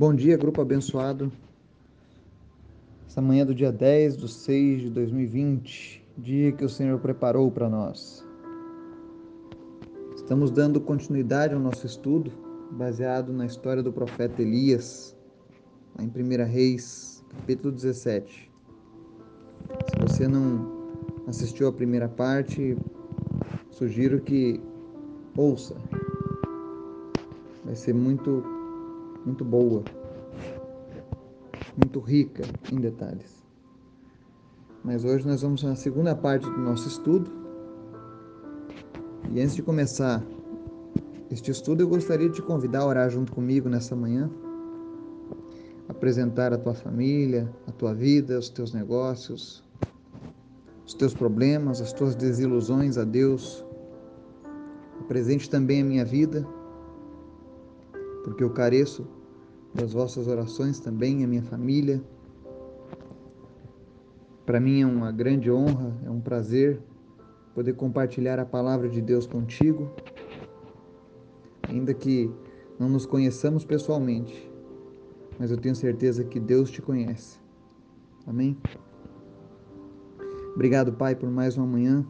Bom dia, grupo abençoado. Essa manhã do dia 10 de 6 de 2020, dia que o Senhor preparou para nós. Estamos dando continuidade ao nosso estudo, baseado na história do profeta Elias, em 1 Reis, capítulo 17. Se você não assistiu a primeira parte, sugiro que ouça. Vai ser muito muito boa, muito rica em detalhes. Mas hoje nós vamos na segunda parte do nosso estudo. E antes de começar este estudo, eu gostaria de te convidar a orar junto comigo nessa manhã. Apresentar a tua família, a tua vida, os teus negócios, os teus problemas, as tuas desilusões a Deus. Apresente também a minha vida porque eu careço das vossas orações também, a minha família. Para mim é uma grande honra, é um prazer poder compartilhar a palavra de Deus contigo, ainda que não nos conheçamos pessoalmente, mas eu tenho certeza que Deus te conhece. Amém? Obrigado, Pai, por mais uma manhã,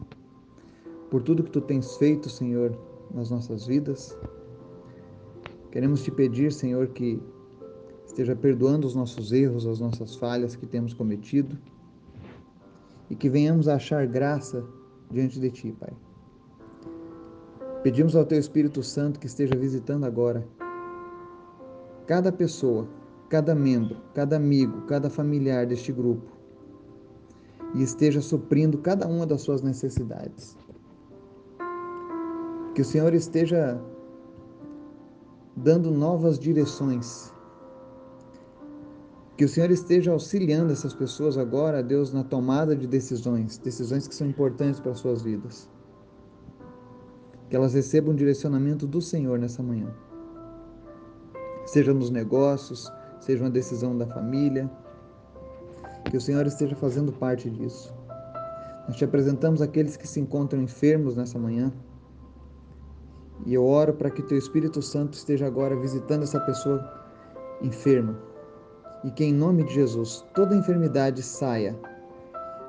por tudo que tu tens feito, Senhor, nas nossas vidas. Queremos te pedir, Senhor, que esteja perdoando os nossos erros, as nossas falhas que temos cometido e que venhamos a achar graça diante de Ti, Pai. Pedimos ao Teu Espírito Santo que esteja visitando agora cada pessoa, cada membro, cada amigo, cada familiar deste grupo e esteja suprindo cada uma das suas necessidades. Que o Senhor esteja dando novas direções. Que o Senhor esteja auxiliando essas pessoas agora, Deus, na tomada de decisões, decisões que são importantes para as suas vidas. Que elas recebam um direcionamento do Senhor nessa manhã. Seja nos negócios, seja uma decisão da família. Que o Senhor esteja fazendo parte disso. Nós te apresentamos aqueles que se encontram enfermos nessa manhã. E eu oro para que teu Espírito Santo esteja agora visitando essa pessoa enferma. E que em nome de Jesus toda enfermidade saia.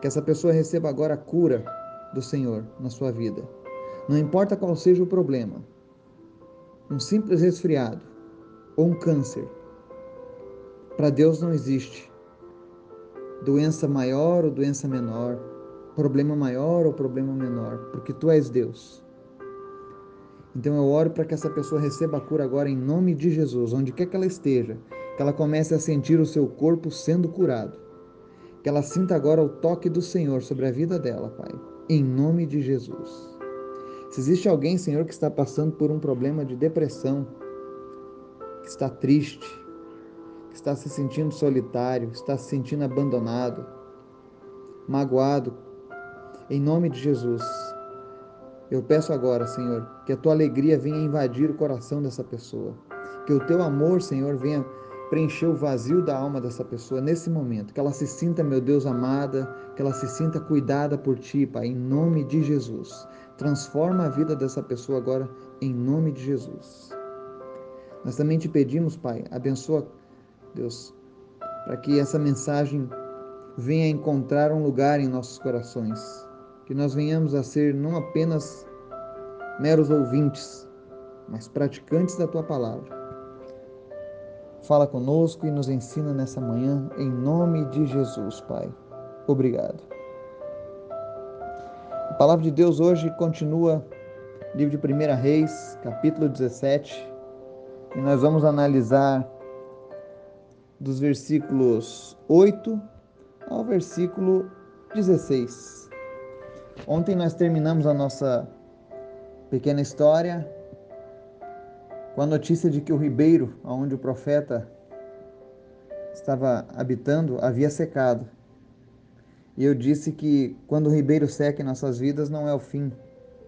Que essa pessoa receba agora a cura do Senhor na sua vida. Não importa qual seja o problema. Um simples resfriado ou um câncer. Para Deus não existe doença maior ou doença menor, problema maior ou problema menor, porque tu és Deus. Então eu oro para que essa pessoa receba a cura agora em nome de Jesus, onde quer que ela esteja, que ela comece a sentir o seu corpo sendo curado. Que ela sinta agora o toque do Senhor sobre a vida dela, Pai, em nome de Jesus. Se existe alguém, Senhor, que está passando por um problema de depressão, que está triste, que está se sentindo solitário, está se sentindo abandonado, magoado, em nome de Jesus, eu peço agora, Senhor, que a tua alegria venha invadir o coração dessa pessoa. Que o teu amor, Senhor, venha preencher o vazio da alma dessa pessoa nesse momento. Que ela se sinta, meu Deus, amada, que ela se sinta cuidada por ti, Pai, em nome de Jesus. Transforma a vida dessa pessoa agora, em nome de Jesus. Nós também te pedimos, Pai, abençoa, Deus, para que essa mensagem venha encontrar um lugar em nossos corações que nós venhamos a ser não apenas meros ouvintes, mas praticantes da tua palavra. Fala conosco e nos ensina nessa manhã, em nome de Jesus, Pai. Obrigado. A palavra de Deus hoje continua, livro de 1 Reis, capítulo 17, e nós vamos analisar dos versículos 8 ao versículo 16. Ontem nós terminamos a nossa pequena história com a notícia de que o ribeiro, onde o profeta estava habitando, havia secado. E eu disse que quando o ribeiro seca em nossas vidas não é o fim,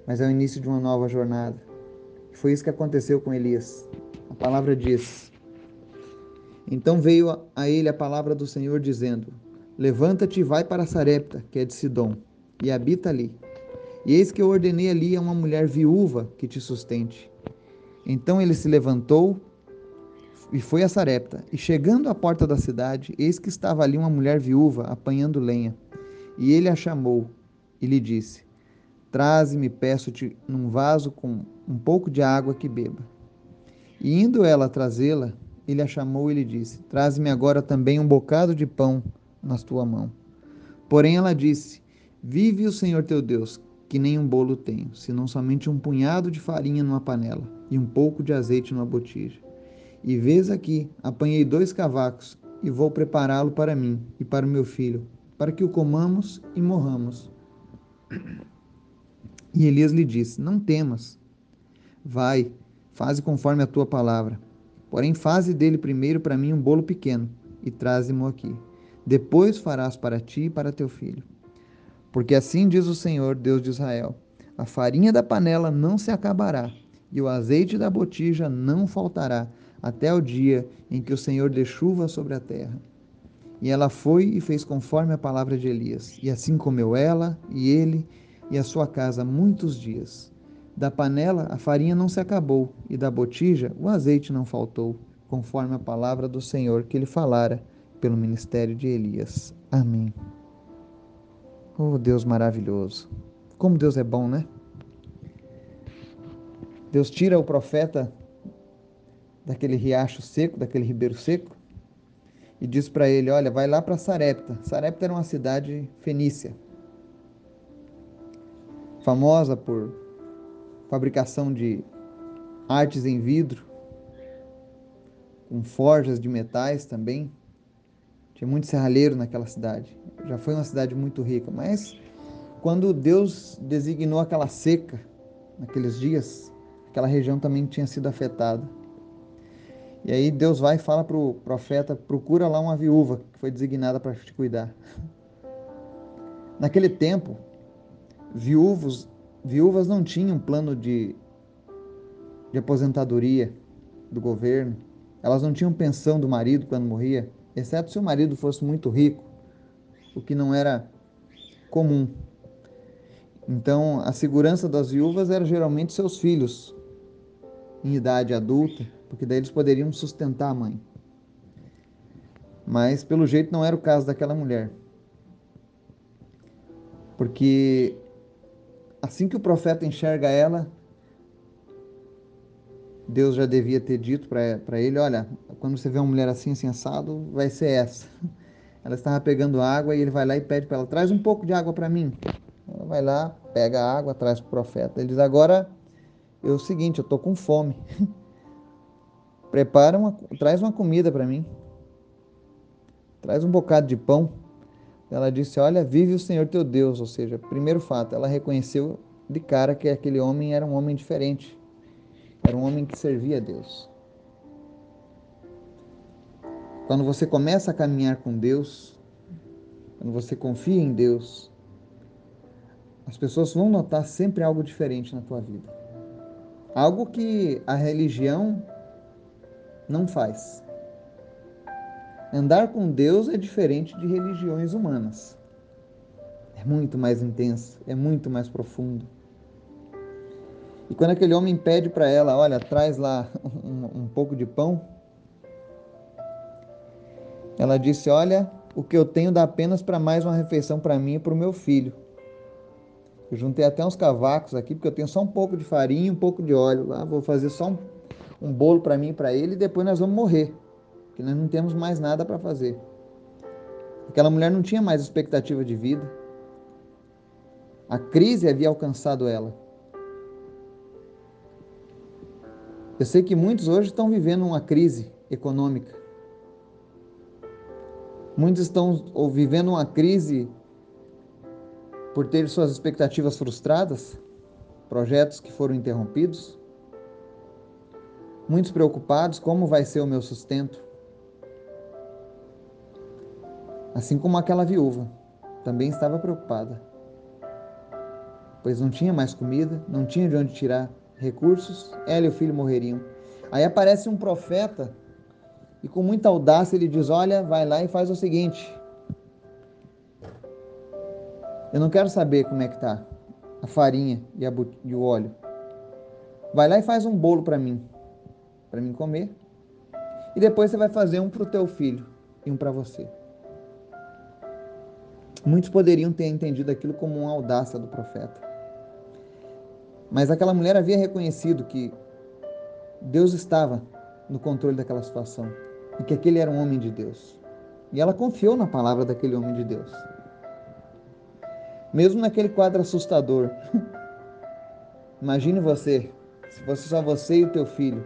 mas é o início de uma nova jornada. Foi isso que aconteceu com Elias. A palavra diz: Então veio a ele a palavra do Senhor dizendo: Levanta-te e vai para Sarepta, que é de Sidom e habita ali. E eis que eu ordenei ali a uma mulher viúva que te sustente. Então ele se levantou, e foi a Sarepta. E chegando à porta da cidade, eis que estava ali uma mulher viúva apanhando lenha. E ele a chamou e lhe disse: Traze-me, peço-te, num vaso com um pouco de água que beba. E indo ela trazê-la, ele a chamou e lhe disse: Traze-me agora também um bocado de pão na tua mão. Porém ela disse: Vive o Senhor teu Deus, que nem um bolo tenho, senão somente um punhado de farinha numa panela e um pouco de azeite numa botija. E vês aqui, apanhei dois cavacos e vou prepará-lo para mim e para o meu filho, para que o comamos e morramos. E Elias lhe disse: Não temas. Vai, faze conforme a tua palavra. Porém, faze dele primeiro para mim um bolo pequeno e traze-mo aqui. Depois farás para ti e para teu filho. Porque assim diz o Senhor, Deus de Israel: a farinha da panela não se acabará, e o azeite da botija não faltará, até o dia em que o Senhor dê chuva sobre a terra. E ela foi e fez conforme a palavra de Elias. E assim comeu ela e ele e a sua casa muitos dias. Da panela a farinha não se acabou, e da botija o azeite não faltou, conforme a palavra do Senhor que ele falara pelo ministério de Elias. Amém. Oh, Deus maravilhoso. Como Deus é bom, né? Deus tira o profeta daquele riacho seco, daquele ribeiro seco, e diz para ele: Olha, vai lá para Sarepta. Sarepta era uma cidade fenícia, famosa por fabricação de artes em vidro, com forjas de metais também. Tinha muito serralheiro naquela cidade. Já foi uma cidade muito rica, mas quando Deus designou aquela seca naqueles dias, aquela região também tinha sido afetada. E aí Deus vai e fala para o profeta: procura lá uma viúva que foi designada para te cuidar. Naquele tempo, viúvos, viúvas não tinham plano de, de aposentadoria do governo, elas não tinham pensão do marido quando morria, exceto se o marido fosse muito rico, o que não era comum. Então, a segurança das viúvas era geralmente seus filhos em idade adulta, porque daí eles poderiam sustentar a mãe. Mas, pelo jeito, não era o caso daquela mulher. Porque Assim que o profeta enxerga ela, Deus já devia ter dito para ele: Olha, quando você vê uma mulher assim, assim, assado, vai ser essa. Ela estava pegando água e ele vai lá e pede para ela: Traz um pouco de água para mim. Ela vai lá, pega a água, traz para o profeta. Ele diz: Agora é o seguinte, eu estou com fome. Prepara uma, traz uma comida para mim. Traz um bocado de pão. Ela disse: Olha, vive o Senhor teu Deus. Ou seja, primeiro fato, ela reconheceu de cara que aquele homem era um homem diferente. Era um homem que servia a Deus. Quando você começa a caminhar com Deus, quando você confia em Deus, as pessoas vão notar sempre algo diferente na tua vida. Algo que a religião não faz. Andar com Deus é diferente de religiões humanas. É muito mais intenso, é muito mais profundo. E quando aquele homem pede para ela, olha, traz lá um, um pouco de pão, ela disse: Olha, o que eu tenho dá apenas para mais uma refeição para mim e para o meu filho. Eu juntei até uns cavacos aqui, porque eu tenho só um pouco de farinha e um pouco de óleo lá. Vou fazer só um, um bolo para mim e para ele e depois nós vamos morrer que nós não temos mais nada para fazer. Aquela mulher não tinha mais expectativa de vida. A crise havia alcançado ela. Eu sei que muitos hoje estão vivendo uma crise econômica. Muitos estão vivendo uma crise por ter suas expectativas frustradas, projetos que foram interrompidos. Muitos preocupados: como vai ser o meu sustento? assim como aquela viúva também estava preocupada, pois não tinha mais comida, não tinha de onde tirar recursos, ela e o filho morreriam. Aí aparece um profeta e com muita audácia ele diz: Olha, vai lá e faz o seguinte. Eu não quero saber como é que tá a farinha e, a, e o óleo. Vai lá e faz um bolo para mim, para mim comer. e depois você vai fazer um para o teu filho e um para você. Muitos poderiam ter entendido aquilo como uma audácia do profeta. Mas aquela mulher havia reconhecido que Deus estava no controle daquela situação e que aquele era um homem de Deus. E ela confiou na palavra daquele homem de Deus. Mesmo naquele quadro assustador. Imagine você, se fosse só você e o teu filho.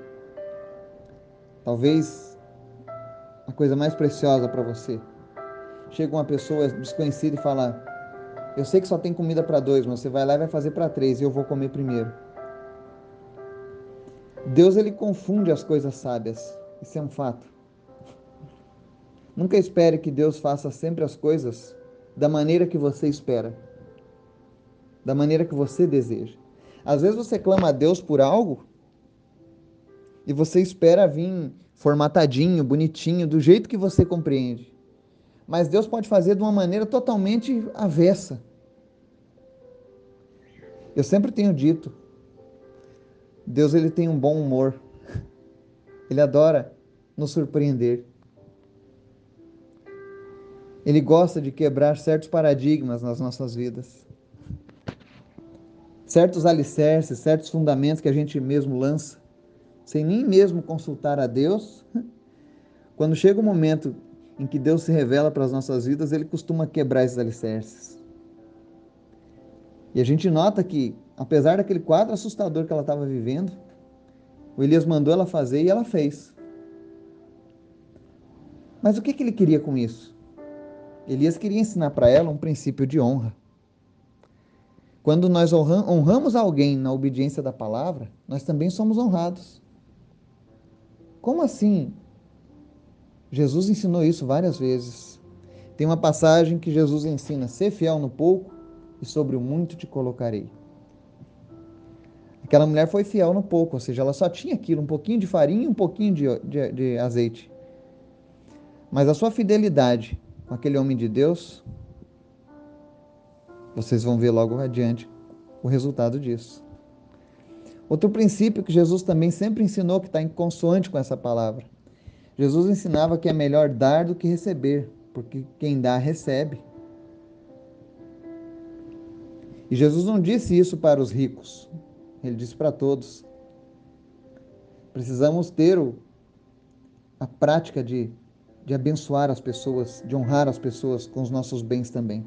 Talvez a coisa mais preciosa para você. Chega uma pessoa desconhecida e fala: Eu sei que só tem comida para dois, mas você vai lá e vai fazer para três e eu vou comer primeiro. Deus ele confunde as coisas sábias. Isso é um fato. Nunca espere que Deus faça sempre as coisas da maneira que você espera, da maneira que você deseja. Às vezes você clama a Deus por algo e você espera vir formatadinho, bonitinho, do jeito que você compreende. Mas Deus pode fazer de uma maneira totalmente avessa. Eu sempre tenho dito, Deus ele tem um bom humor. Ele adora nos surpreender. Ele gosta de quebrar certos paradigmas nas nossas vidas. Certos alicerces, certos fundamentos que a gente mesmo lança, sem nem mesmo consultar a Deus. Quando chega o momento em que Deus se revela para as nossas vidas, ele costuma quebrar esses alicerces. E a gente nota que apesar daquele quadro assustador que ela estava vivendo, o Elias mandou ela fazer e ela fez. Mas o que, que ele queria com isso? Elias queria ensinar para ela um princípio de honra. Quando nós honramos alguém na obediência da palavra, nós também somos honrados. Como assim? Jesus ensinou isso várias vezes. Tem uma passagem que Jesus ensina: ser fiel no pouco e sobre o muito te colocarei. Aquela mulher foi fiel no pouco, ou seja, ela só tinha aquilo, um pouquinho de farinha e um pouquinho de, de, de azeite. Mas a sua fidelidade com aquele homem de Deus, vocês vão ver logo adiante o resultado disso. Outro princípio que Jesus também sempre ensinou, que está em consoante com essa palavra. Jesus ensinava que é melhor dar do que receber, porque quem dá, recebe. E Jesus não disse isso para os ricos, ele disse para todos. Precisamos ter a prática de, de abençoar as pessoas, de honrar as pessoas com os nossos bens também,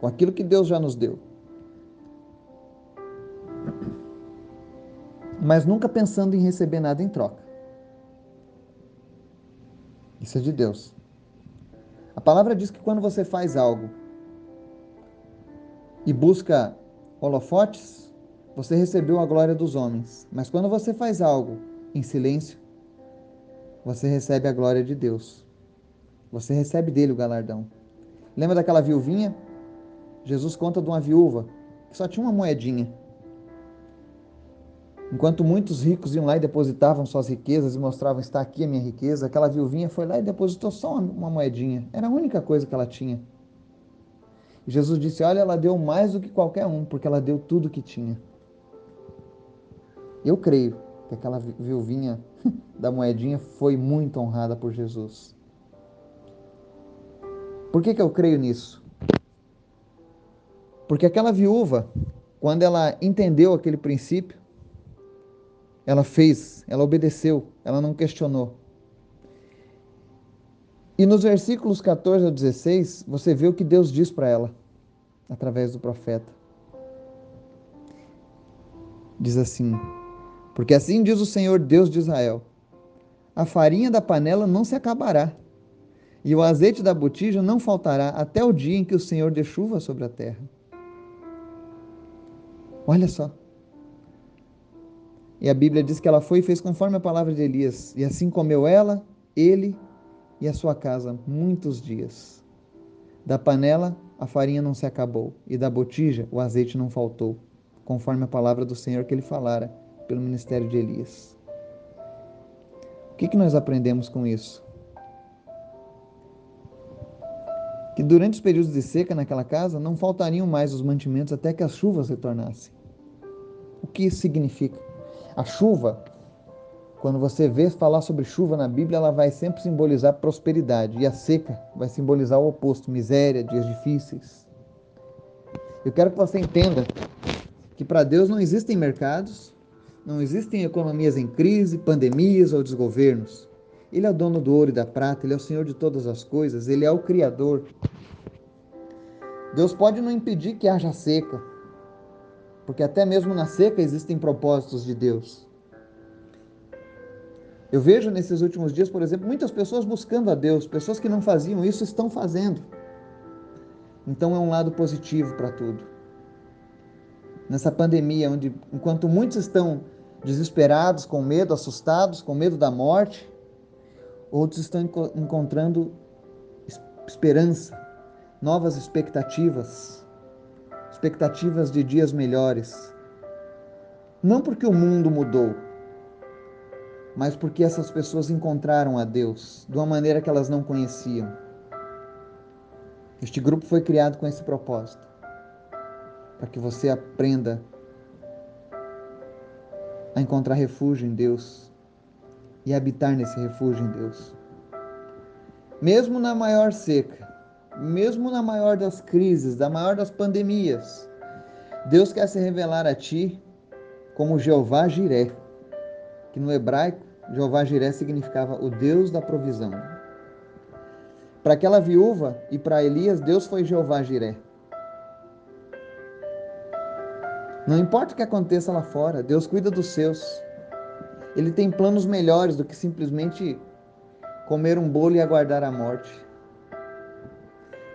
com aquilo que Deus já nos deu. Mas nunca pensando em receber nada em troca. Isso é de Deus. A palavra diz que quando você faz algo e busca holofotes, você recebeu a glória dos homens. Mas quando você faz algo em silêncio, você recebe a glória de Deus. Você recebe dele o galardão. Lembra daquela viuvinha? Jesus conta de uma viúva que só tinha uma moedinha. Enquanto muitos ricos iam lá e depositavam suas riquezas e mostravam: está aqui a minha riqueza, aquela viuvinha foi lá e depositou só uma moedinha. Era a única coisa que ela tinha. E Jesus disse: Olha, ela deu mais do que qualquer um, porque ela deu tudo que tinha. Eu creio que aquela viuvinha da moedinha foi muito honrada por Jesus. Por que, que eu creio nisso? Porque aquela viúva, quando ela entendeu aquele princípio, ela fez, ela obedeceu, ela não questionou. E nos versículos 14 ao 16, você vê o que Deus diz para ela, através do profeta. Diz assim: porque assim diz o Senhor Deus de Israel: a farinha da panela não se acabará, e o azeite da botija não faltará até o dia em que o Senhor dê chuva sobre a terra. Olha só. E a Bíblia diz que ela foi e fez conforme a palavra de Elias, e assim comeu ela, ele e a sua casa muitos dias. Da panela a farinha não se acabou, e da botija o azeite não faltou, conforme a palavra do Senhor que ele falara pelo ministério de Elias. O que, que nós aprendemos com isso? Que durante os períodos de seca naquela casa não faltariam mais os mantimentos até que as chuvas retornassem. O que isso significa? A chuva, Quando você vê falar sobre chuva na Bíblia, ela vai sempre simbolizar prosperidade. E a seca vai simbolizar o oposto: miséria, dias difíceis. Eu quero que você entenda que para Deus não existem mercados, não existem economias em crise, pandemias ou desgovernos. Ele é o dono do ouro e da prata, ele é o Senhor de todas as coisas, ele é o Criador. Deus pode não impedir que haja seca, porque até mesmo na seca existem propósitos de Deus. Eu vejo nesses últimos dias, por exemplo, muitas pessoas buscando a Deus, pessoas que não faziam isso estão fazendo. Então é um lado positivo para tudo. Nessa pandemia, onde enquanto muitos estão desesperados, com medo, assustados, com medo da morte, outros estão encontrando esperança, novas expectativas, expectativas de dias melhores. Não porque o mundo mudou, mas porque essas pessoas encontraram a Deus de uma maneira que elas não conheciam. Este grupo foi criado com esse propósito, para que você aprenda a encontrar refúgio em Deus e habitar nesse refúgio em Deus. Mesmo na maior seca, mesmo na maior das crises, da maior das pandemias, Deus quer se revelar a ti como Jeová Jiré que no hebraico Jeová Jiré significava o Deus da provisão. Para aquela viúva e para Elias, Deus foi Jeová Jiré. Não importa o que aconteça lá fora, Deus cuida dos seus. Ele tem planos melhores do que simplesmente comer um bolo e aguardar a morte.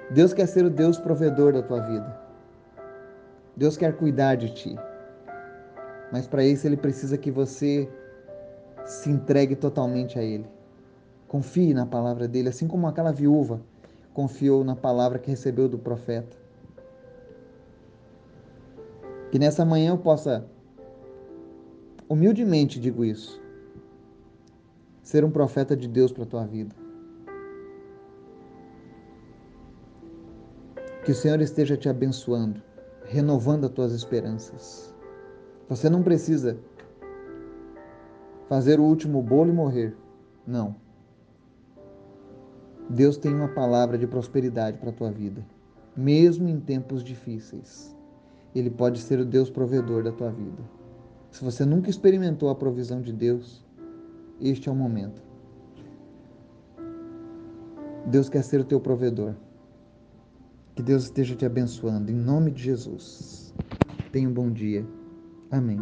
Deus quer ser o Deus provedor da tua vida. Deus quer cuidar de ti. Mas para isso ele precisa que você se entregue totalmente a Ele. Confie na palavra dele, assim como aquela viúva confiou na palavra que recebeu do profeta. Que nessa manhã eu possa, humildemente digo isso, ser um profeta de Deus para a tua vida. Que o Senhor esteja te abençoando, renovando as tuas esperanças. Você não precisa fazer o último bolo e morrer. Não. Deus tem uma palavra de prosperidade para a tua vida, mesmo em tempos difíceis. Ele pode ser o Deus provedor da tua vida. Se você nunca experimentou a provisão de Deus, este é o momento. Deus quer ser o teu provedor. Que Deus esteja te abençoando. Em nome de Jesus. Tenha um bom dia. Amém.